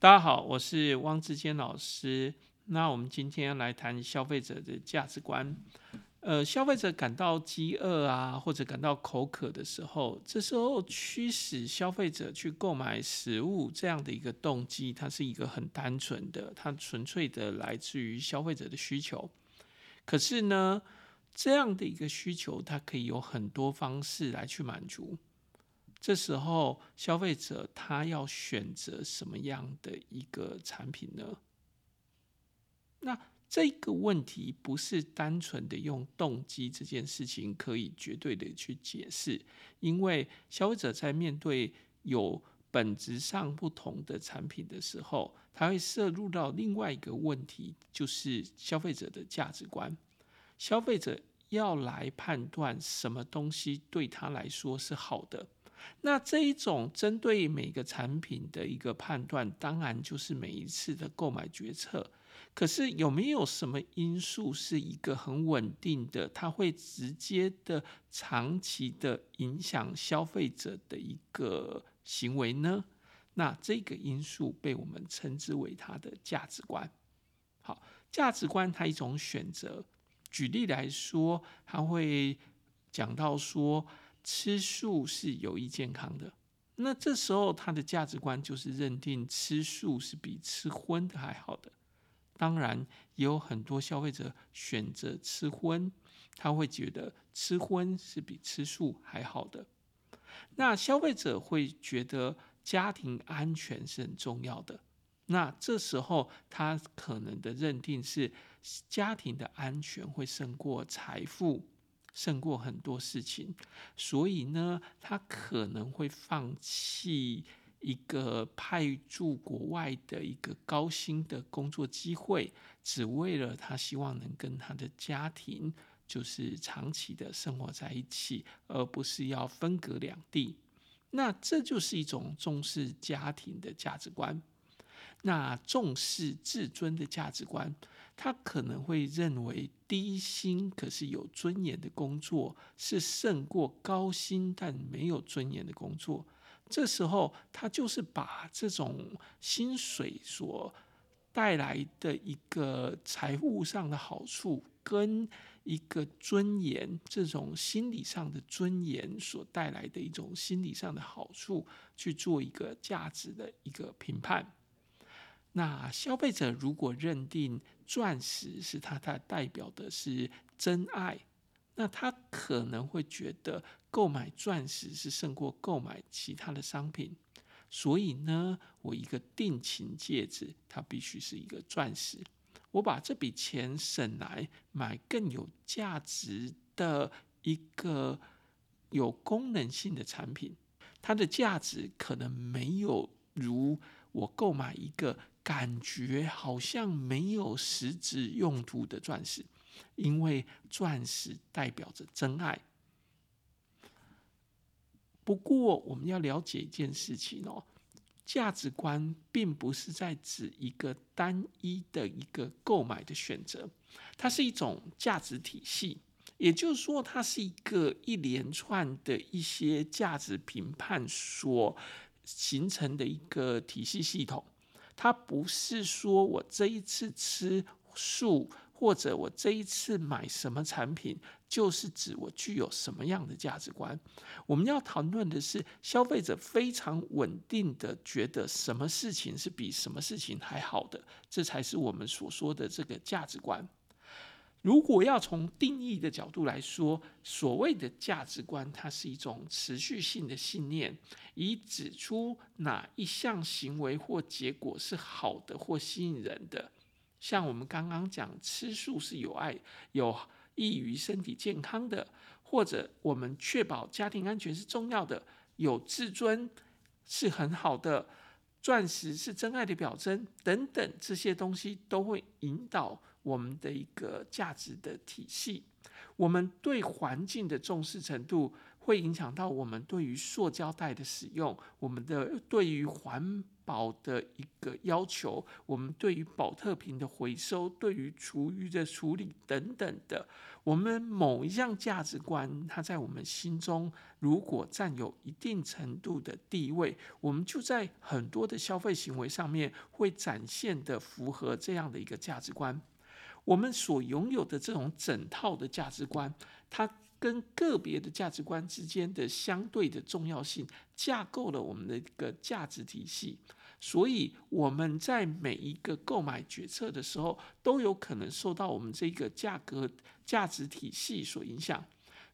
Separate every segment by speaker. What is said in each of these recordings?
Speaker 1: 大家好，我是汪志坚老师。那我们今天来谈消费者的价值观。呃，消费者感到饥饿啊，或者感到口渴的时候，这时候驱使消费者去购买食物这样的一个动机，它是一个很单纯的，它纯粹的来自于消费者的需求。可是呢，这样的一个需求，它可以有很多方式来去满足。这时候，消费者他要选择什么样的一个产品呢？那这个问题不是单纯的用动机这件事情可以绝对的去解释，因为消费者在面对有本质上不同的产品的时候，他会涉入到另外一个问题，就是消费者的价值观。消费者要来判断什么东西对他来说是好的。那这一种针对每个产品的一个判断，当然就是每一次的购买决策。可是有没有什么因素是一个很稳定的，它会直接的、长期的影响消费者的一个行为呢？那这个因素被我们称之为它的价值观。好，价值观它一种选择。举例来说，它会讲到说。吃素是有益健康的，那这时候他的价值观就是认定吃素是比吃荤的还好的。当然，也有很多消费者选择吃荤，他会觉得吃荤是比吃素还好的。那消费者会觉得家庭安全是很重要的，那这时候他可能的认定是家庭的安全会胜过财富。胜过很多事情，所以呢，他可能会放弃一个派驻国外的一个高薪的工作机会，只为了他希望能跟他的家庭就是长期的生活在一起，而不是要分隔两地。那这就是一种重视家庭的价值观，那重视自尊的价值观。他可能会认为低薪可是有尊严的工作是胜过高薪但没有尊严的工作。这时候，他就是把这种薪水所带来的一个财务上的好处，跟一个尊严，这种心理上的尊严所带来的一种心理上的好处，去做一个价值的一个评判。那消费者如果认定钻石是它，它代表的是真爱，那他可能会觉得购买钻石是胜过购买其他的商品。所以呢，我一个定情戒指，它必须是一个钻石。我把这笔钱省来买更有价值的一个有功能性的产品，它的价值可能没有如我购买一个。感觉好像没有实质用途的钻石，因为钻石代表着真爱。不过，我们要了解一件事情哦，价值观并不是在指一个单一的一个购买的选择，它是一种价值体系，也就是说，它是一个一连串的一些价值评判所形成的一个体系系统。它不是说我这一次吃素，或者我这一次买什么产品，就是指我具有什么样的价值观。我们要讨论的是，消费者非常稳定的觉得什么事情是比什么事情还好的，这才是我们所说的这个价值观。如果要从定义的角度来说，所谓的价值观，它是一种持续性的信念，以指出哪一项行为或结果是好的或吸引人的。像我们刚刚讲，吃素是有爱、有益于身体健康的，或者我们确保家庭安全是重要的，有自尊是很好的，钻石是真爱的表征等等，这些东西都会引导。我们的一个价值的体系，我们对环境的重视程度会影响到我们对于塑胶袋的使用，我们的对于环保的一个要求，我们对于宝特瓶的回收，对于厨余的处理等等的，我们某一项价值观，它在我们心中如果占有一定程度的地位，我们就在很多的消费行为上面会展现的符合这样的一个价值观。我们所拥有的这种整套的价值观，它跟个别的价值观之间的相对的重要性，架构了我们的一个价值体系。所以我们在每一个购买决策的时候，都有可能受到我们这个价格价值体系所影响。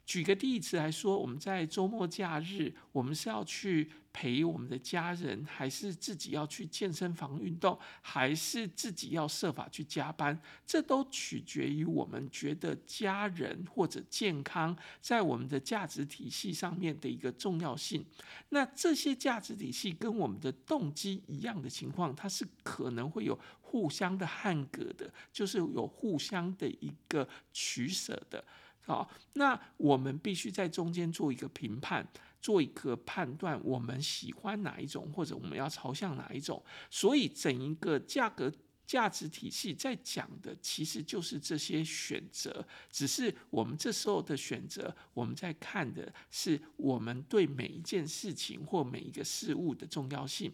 Speaker 1: 举个例子来说，我们在周末假日，我们是要去陪我们的家人，还是自己要去健身房运动，还是自己要设法去加班？这都取决于我们觉得家人或者健康在我们的价值体系上面的一个重要性。那这些价值体系跟我们的动机一样的情况，它是可能会有互相的汉格的，就是有互相的一个取舍的。好，那我们必须在中间做一个评判，做一个判断，我们喜欢哪一种，或者我们要朝向哪一种。所以，整一个价格价值体系在讲的，其实就是这些选择。只是我们这时候的选择，我们在看的是我们对每一件事情或每一个事物的重要性。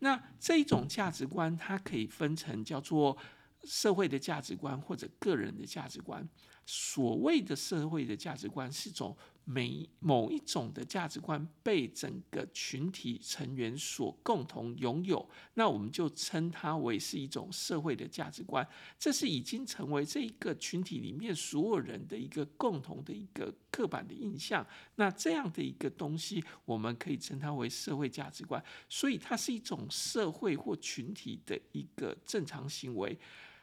Speaker 1: 那这种价值观，它可以分成叫做社会的价值观或者个人的价值观。所谓的社会的价值观是种每某一种的价值观被整个群体成员所共同拥有，那我们就称它为是一种社会的价值观。这是已经成为这一个群体里面所有人的一个共同的一个刻板的印象。那这样的一个东西，我们可以称它为社会价值观。所以它是一种社会或群体的一个正常行为。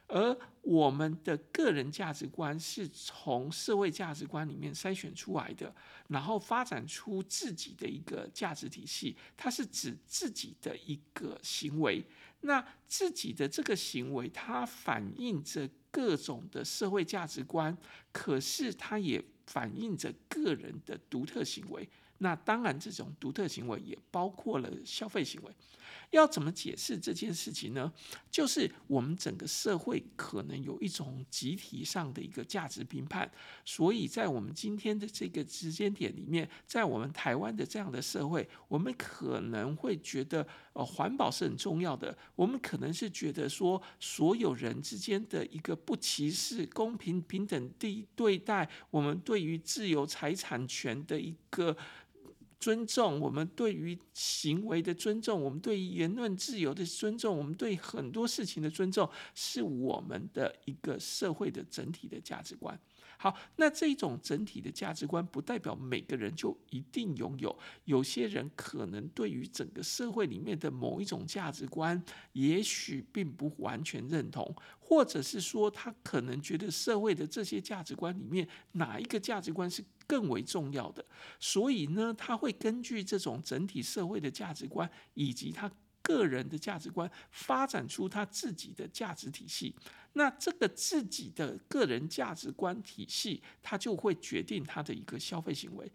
Speaker 1: 而我们的个人价值观是从社会价值观里面筛选出来的，然后发展出自己的一个价值体系。它是指自己的一个行为，那自己的这个行为，它反映着各种的社会价值观，可是它也反映着个人的独特行为。那当然，这种独特行为也包括了消费行为。要怎么解释这件事情呢？就是我们整个社会可能有一种集体上的一个价值评判，所以在我们今天的这个时间点里面，在我们台湾的这样的社会，我们可能会觉得，呃，环保是很重要的。我们可能是觉得说，所有人之间的一个不歧视、公平平等地对待，我们对于自由财产权的一个。尊重我们对于行为的尊重，我们对于言论自由的尊重，我们对很多事情的尊重，是我们的一个社会的整体的价值观。好，那这种整体的价值观不代表每个人就一定拥有，有些人可能对于整个社会里面的某一种价值观，也许并不完全认同，或者是说他可能觉得社会的这些价值观里面哪一个价值观是更为重要的，所以呢，他会根据这种整体社会的价值观以及他个人的价值观，发展出他自己的价值体系。那这个自己的个人价值观体系，它就会决定他的一个消费行为。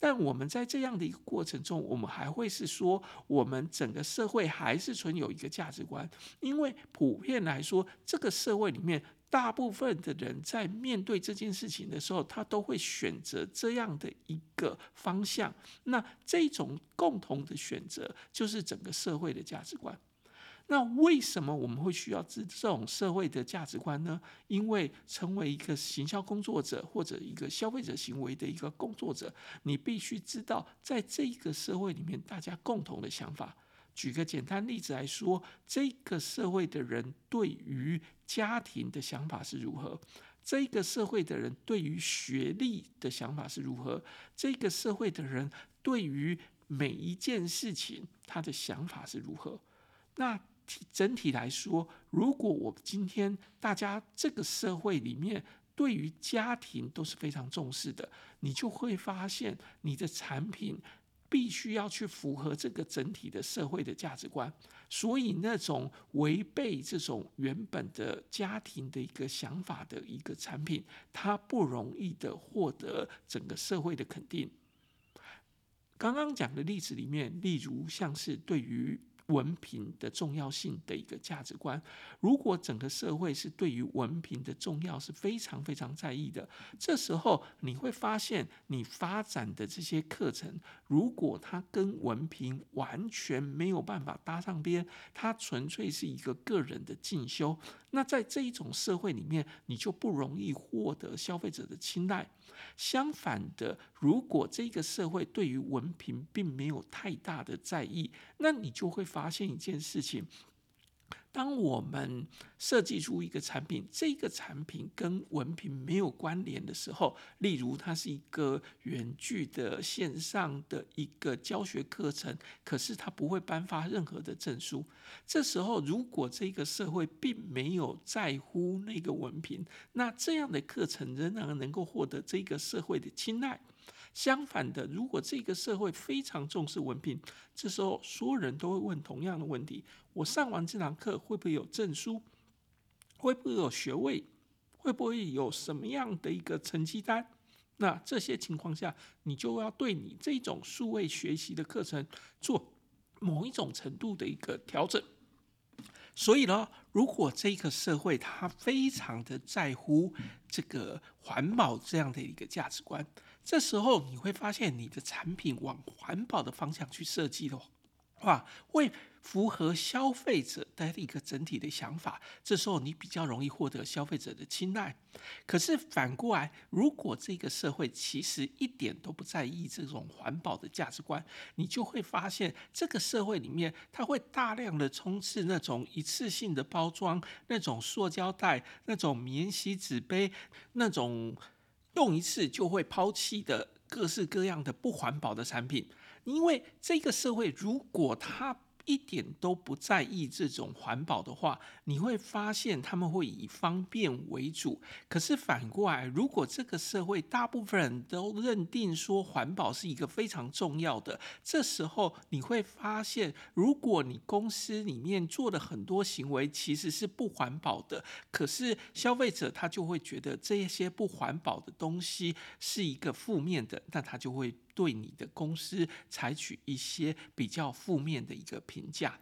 Speaker 1: 但我们在这样的一个过程中，我们还会是说，我们整个社会还是存有一个价值观，因为普遍来说，这个社会里面大部分的人在面对这件事情的时候，他都会选择这样的一个方向。那这种共同的选择，就是整个社会的价值观。那为什么我们会需要这这种社会的价值观呢？因为成为一个行销工作者或者一个消费者行为的一个工作者，你必须知道，在这个社会里面，大家共同的想法。举个简单例子来说，这个社会的人对于家庭的想法是如何？这个社会的人对于学历的想法是如何？这个社会的人对于每一件事情他的想法是如何？那整体来说，如果我今天大家这个社会里面对于家庭都是非常重视的，你就会发现你的产品必须要去符合这个整体的社会的价值观。所以那种违背这种原本的家庭的一个想法的一个产品，它不容易的获得整个社会的肯定。刚刚讲的例子里面，例如像是对于文凭的重要性的一个价值观，如果整个社会是对于文凭的重要是非常非常在意的，这时候你会发现，你发展的这些课程，如果它跟文凭完全没有办法搭上边，它纯粹是一个个人的进修，那在这一种社会里面，你就不容易获得消费者的青睐。相反的，如果这个社会对于文凭并没有太大的在意，那你就会发现一件事情。当我们设计出一个产品，这个产品跟文凭没有关联的时候，例如它是一个远距的线上的一个教学课程，可是它不会颁发任何的证书。这时候，如果这个社会并没有在乎那个文凭，那这样的课程仍然能够获得这个社会的青睐。相反的，如果这个社会非常重视文凭，这时候所有人都会问同样的问题：我上完这堂课会不会有证书？会不会有学位？会不会有什么样的一个成绩单？那这些情况下，你就要对你这种数位学习的课程做某一种程度的一个调整。所以呢，如果这个社会它非常的在乎这个环保这样的一个价值观，这时候你会发现你的产品往环保的方向去设计的话话，会。符合消费者的一个整体的想法，这时候你比较容易获得消费者的青睐。可是反过来，如果这个社会其实一点都不在意这种环保的价值观，你就会发现这个社会里面，它会大量的充斥那种一次性的包装、那种塑胶袋、那种免洗纸杯、那种用一次就会抛弃的各式各样的不环保的产品。因为这个社会，如果他一点都不在意这种环保的话，你会发现他们会以方便为主。可是反过来，如果这个社会大部分人都认定说环保是一个非常重要的，这时候你会发现，如果你公司里面做的很多行为其实是不环保的，可是消费者他就会觉得这些不环保的东西是一个负面的，那他就会。对你的公司采取一些比较负面的一个评价，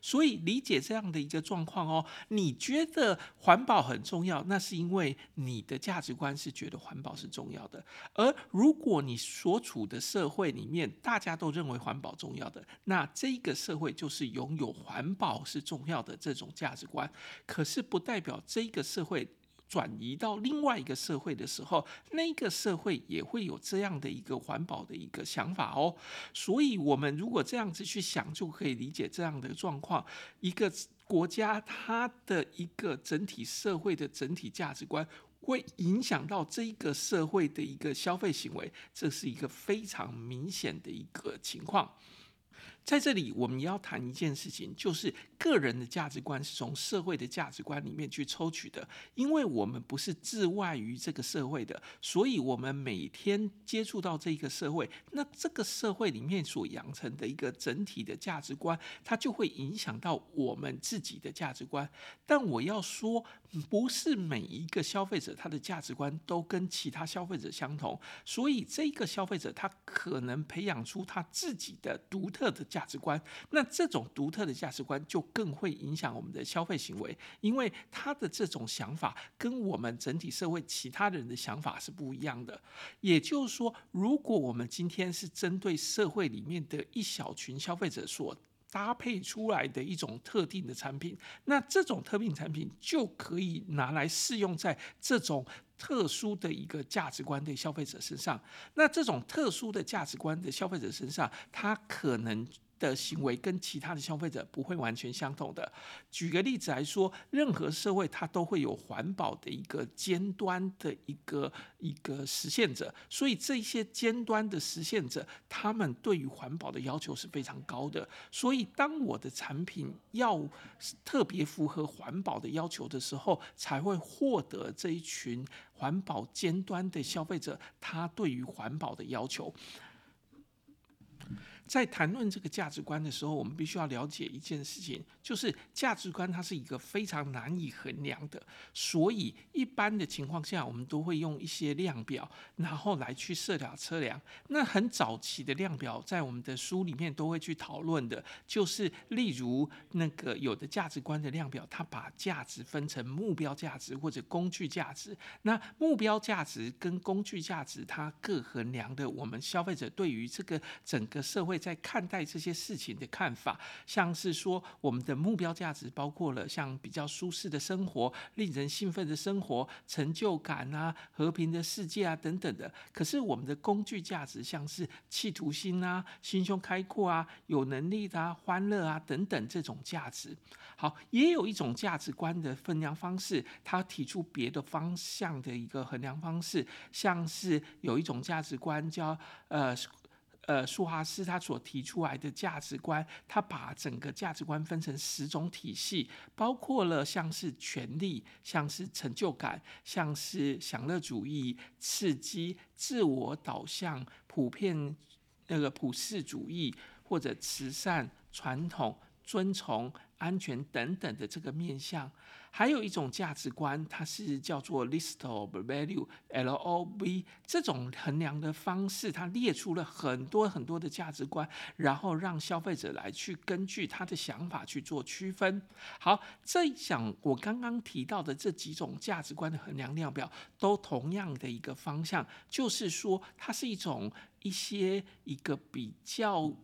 Speaker 1: 所以理解这样的一个状况哦。你觉得环保很重要，那是因为你的价值观是觉得环保是重要的。而如果你所处的社会里面大家都认为环保重要的，那这个社会就是拥有环保是重要的这种价值观。可是不代表这个社会。转移到另外一个社会的时候，那个社会也会有这样的一个环保的一个想法哦。所以，我们如果这样子去想，就可以理解这样的状况。一个国家它的一个整体社会的整体价值观，会影响到这个社会的一个消费行为，这是一个非常明显的一个情况。在这里，我们要谈一件事情，就是个人的价值观是从社会的价值观里面去抽取的。因为我们不是自外于这个社会的，所以我们每天接触到这个社会，那这个社会里面所养成的一个整体的价值观，它就会影响到我们自己的价值观。但我要说，不是每一个消费者他的价值观都跟其他消费者相同，所以这个消费者他可能培养出他自己的独特的。价值观，那这种独特的价值观就更会影响我们的消费行为，因为他的这种想法跟我们整体社会其他人的想法是不一样的。也就是说，如果我们今天是针对社会里面的一小群消费者所搭配出来的一种特定的产品，那这种特定产品就可以拿来适用在这种特殊的一个价值观的消费者身上。那这种特殊的价值观的消费者身上，他可能。的行为跟其他的消费者不会完全相同的。举个例子来说，任何社会它都会有环保的一个尖端的一个一个实现者，所以这些尖端的实现者，他们对于环保的要求是非常高的。所以，当我的产品要特别符合环保的要求的时候，才会获得这一群环保尖端的消费者，他对于环保的要求。在谈论这个价值观的时候，我们必须要了解一件事情，就是价值观它是一个非常难以衡量的，所以一般的情况下，我们都会用一些量表，然后来去测量测量。那很早期的量表，在我们的书里面都会去讨论的，就是例如那个有的价值观的量表，它把价值分成目标价值或者工具价值。那目标价值跟工具价值，它各衡量的我们消费者对于这个整个社会。在看待这些事情的看法，像是说我们的目标价值包括了像比较舒适的生活、令人兴奋的生活、成就感啊、和平的世界啊等等的。可是我们的工具价值，像是企图心啊、心胸开阔啊、有能力的啊、欢乐啊等等这种价值。好，也有一种价值观的分量方式，他提出别的方向的一个衡量方式，像是有一种价值观叫呃。呃，苏华斯他所提出来的价值观，他把整个价值观分成十种体系，包括了像是权力、像是成就感、像是享乐主义、刺激、自我导向、普遍那个普世主义或者慈善、传统、遵从、安全等等的这个面向。还有一种价值观，它是叫做 list of value（LOV） 这种衡量的方式，它列出了很多很多的价值观，然后让消费者来去根据他的想法去做区分。好，这一讲我刚刚提到的这几种价值观的衡量量表，都同样的一个方向，就是说它是一种一些一个比较。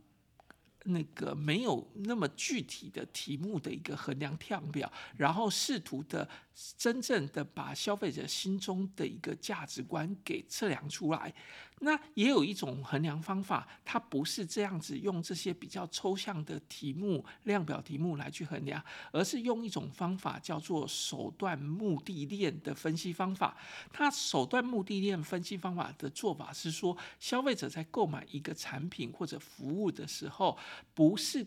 Speaker 1: 那个没有那么具体的题目的一个衡量量表，然后试图的真正的把消费者心中的一个价值观给测量出来。那也有一种衡量方法，它不是这样子用这些比较抽象的题目、量表题目来去衡量，而是用一种方法叫做手段目的链的分析方法。它手段目的链分析方法的做法是说，消费者在购买一个产品或者服务的时候，不是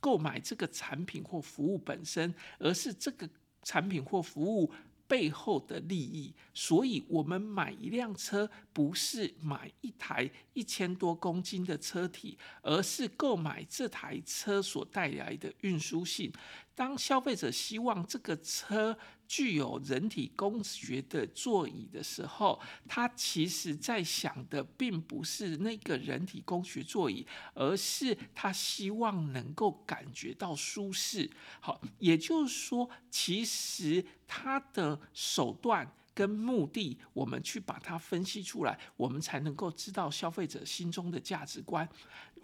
Speaker 1: 购买这个产品或服务本身，而是这个产品或服务。背后的利益，所以我们买一辆车不是买一台一千多公斤的车体，而是购买这台车所带来的运输性。当消费者希望这个车具有人体工学的座椅的时候，他其实在想的并不是那个人体工学座椅，而是他希望能够感觉到舒适。好，也就是说，其实他的手段跟目的，我们去把它分析出来，我们才能够知道消费者心中的价值观。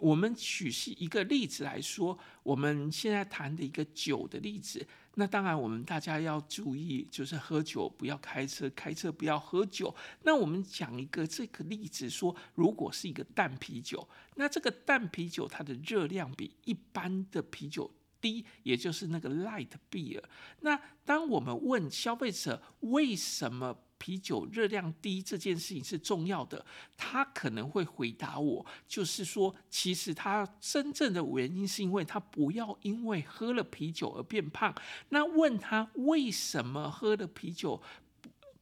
Speaker 1: 我们举一个例子来说，我们现在谈的一个酒的例子。那当然，我们大家要注意，就是喝酒不要开车，开车不要喝酒。那我们讲一个这个例子说，如果是一个淡啤酒，那这个淡啤酒它的热量比一般的啤酒低，也就是那个 light beer。那当我们问消费者为什么？啤酒热量低这件事情是重要的，他可能会回答我，就是说，其实他真正的原因是因为他不要因为喝了啤酒而变胖。那问他为什么喝了啤酒？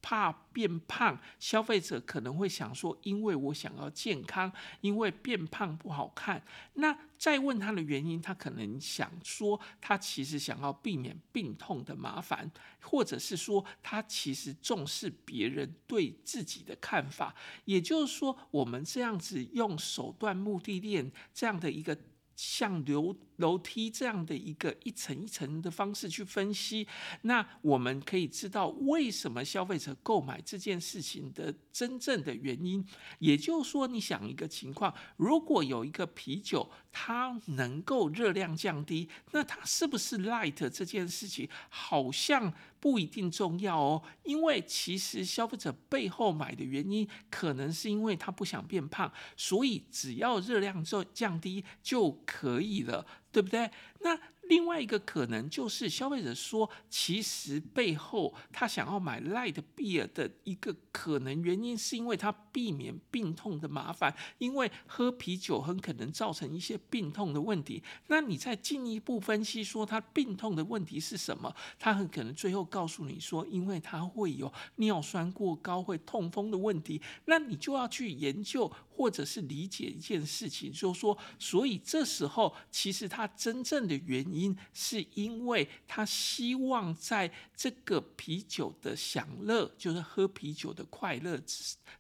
Speaker 1: 怕变胖，消费者可能会想说：“因为我想要健康，因为变胖不好看。”那再问他的原因，他可能想说，他其实想要避免病痛的麻烦，或者是说，他其实重视别人对自己的看法。也就是说，我们这样子用手段目的链这样的一个。像流楼梯这样的一个一层一层的方式去分析，那我们可以知道为什么消费者购买这件事情的真正的原因。也就是说，你想一个情况，如果有一个啤酒，它能够热量降低，那它是不是 light 这件事情好像不一定重要哦，因为其实消费者背后买的原因，可能是因为他不想变胖，所以只要热量降降低就可以了，对不对？那另外一个可能就是消费者说，其实背后他想要买 Light Beer 的一个可能原因，是因为他避免病痛的麻烦，因为喝啤酒很可能造成一些病痛的问题。那你再进一步分析说他病痛的问题是什么？他很可能最后告诉你说，因为他会有尿酸过高、会痛风的问题。那你就要去研究或者是理解一件事情，就是说，所以这时候其实他真正的原因，因是因为他希望在这个啤酒的享乐，就是喝啤酒的快乐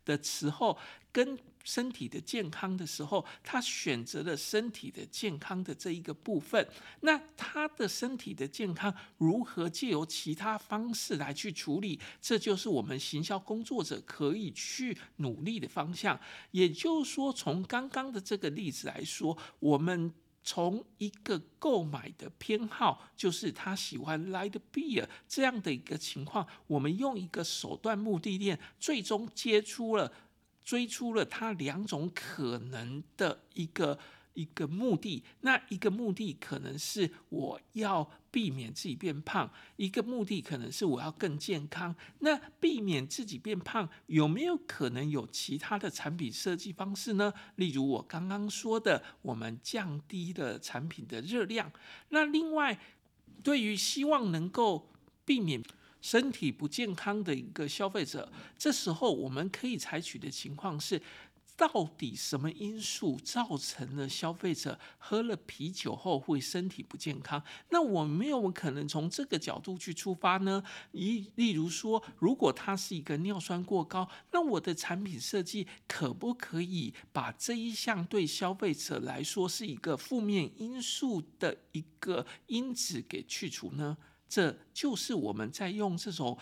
Speaker 1: 的时候，跟身体的健康的时候，他选择了身体的健康的这一个部分。那他的身体的健康如何借由其他方式来去处理？这就是我们行销工作者可以去努力的方向。也就是说，从刚刚的这个例子来说，我们从一个购买的偏好，就是他喜欢 Light Beer 这样的一个情况，我们用一个手段目的链，最终接出了。追出了他两种可能的一个一个目的，那一个目的可能是我要避免自己变胖，一个目的可能是我要更健康。那避免自己变胖有没有可能有其他的产品设计方式呢？例如我刚刚说的，我们降低的产品的热量。那另外，对于希望能够避免。身体不健康的一个消费者，这时候我们可以采取的情况是，到底什么因素造成了消费者喝了啤酒后会身体不健康？那我们有没有可能从这个角度去出发呢？一例如说，如果它是一个尿酸过高，那我的产品设计可不可以把这一项对消费者来说是一个负面因素的一个因子给去除呢？这就是我们在用这种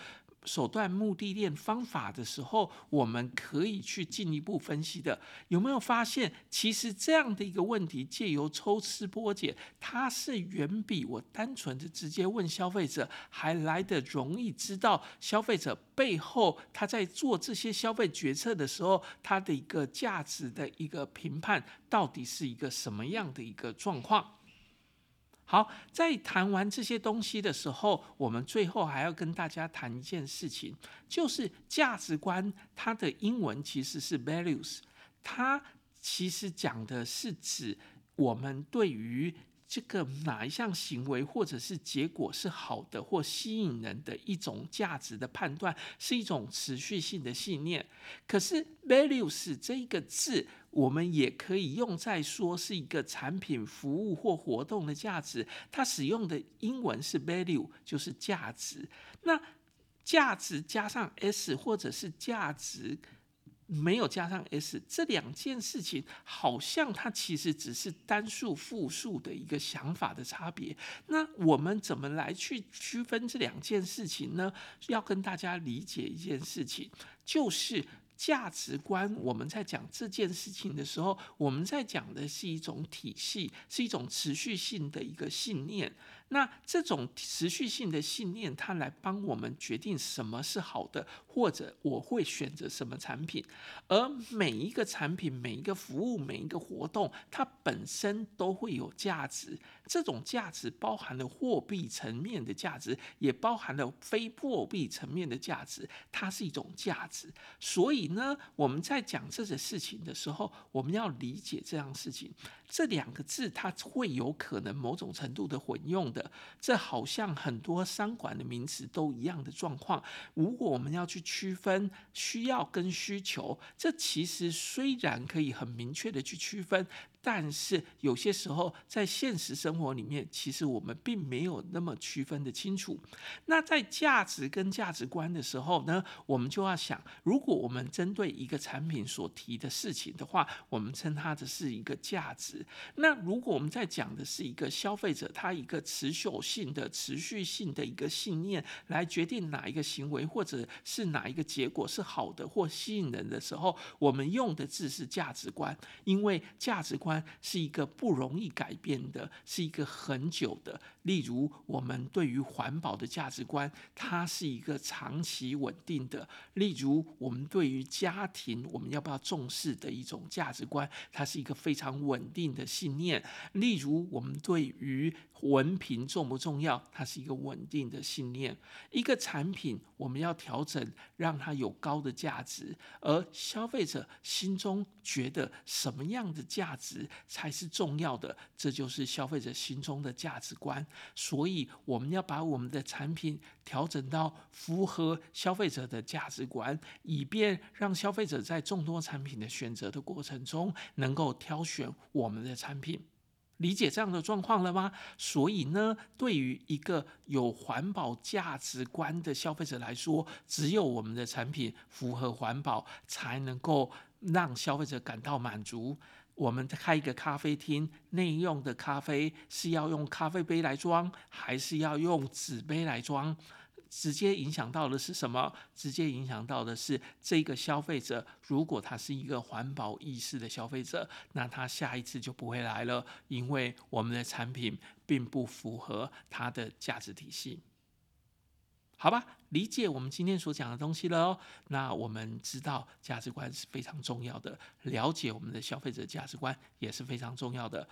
Speaker 1: 手段目的链方法的时候，我们可以去进一步分析的。有没有发现，其实这样的一个问题，借由抽丝剥茧，它是远比我单纯的直接问消费者还来得容易知道消费者背后他在做这些消费决策的时候，他的一个价值的一个评判到底是一个什么样的一个状况。好，在谈完这些东西的时候，我们最后还要跟大家谈一件事情，就是价值观。它的英文其实是 values，它其实讲的是指我们对于这个哪一项行为或者是结果是好的或吸引人的一种价值的判断，是一种持续性的信念。可是 values 这一个字。我们也可以用在说是一个产品、服务或活动的价值，它使用的英文是 value，就是价值。那价值加上 s，或者是价值没有加上 s，这两件事情好像它其实只是单数、复数的一个想法的差别。那我们怎么来去区分这两件事情呢？要跟大家理解一件事情，就是。价值观，我们在讲这件事情的时候，我们在讲的是一种体系，是一种持续性的一个信念。那这种持续性的信念，它来帮我们决定什么是好的，或者我会选择什么产品。而每一个产品、每一个服务、每一个活动，它本身都会有价值。这种价值包含了货币层面的价值，也包含了非货币层面的价值。它是一种价值。所以呢，我们在讲这些事情的时候，我们要理解这样事情。这两个字，它会有可能某种程度的混用的，这好像很多商管的名词都一样的状况。如果我们要去区分需要跟需求，这其实虽然可以很明确的去区分。但是有些时候，在现实生活生活里面，其实我们并没有那么区分得清楚。那在价值跟价值观的时候呢，我们就要想，如果我们针对一个产品所提的事情的话，我们称它的是一个价值。那如果我们在讲的是一个消费者他一个持久性的、持续性的一个信念，来决定哪一个行为或者是哪一个结果是好的或吸引人的时候，我们用的字是价值观，因为价值观。是一个不容易改变的，是一个很久的。例如，我们对于环保的价值观，它是一个长期稳定的；例如，我们对于家庭，我们要不要重视的一种价值观，它是一个非常稳定的信念；例如，我们对于文凭重不重要，它是一个稳定的信念。一个产品，我们要调整，让它有高的价值，而消费者心中觉得什么样的价值才是重要的，这就是消费者心中的价值观。所以，我们要把我们的产品调整到符合消费者的价值观，以便让消费者在众多产品的选择的过程中，能够挑选我们的产品。理解这样的状况了吗？所以呢，对于一个有环保价值观的消费者来说，只有我们的产品符合环保，才能够让消费者感到满足。我们开一个咖啡厅，内用的咖啡是要用咖啡杯来装，还是要用纸杯来装？直接影响到的是什么？直接影响到的是这个消费者，如果他是一个环保意识的消费者，那他下一次就不会来了，因为我们的产品并不符合他的价值体系。好吧，理解我们今天所讲的东西了哦。那我们知道价值观是非常重要的，了解我们的消费者价值观也是非常重要的。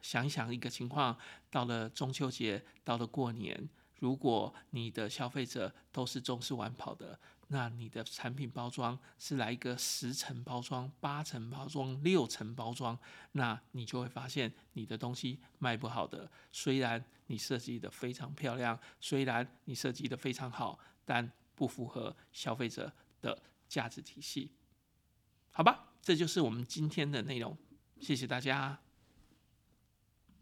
Speaker 1: 想一想一个情况，到了中秋节，到了过年。如果你的消费者都是重视晚跑的，那你的产品包装是来一个十层包装、八层包装、六层包装，那你就会发现你的东西卖不好的。虽然你设计的非常漂亮，虽然你设计的非常好，但不符合消费者的价值体系。好吧，这就是我们今天的内容。谢谢大家。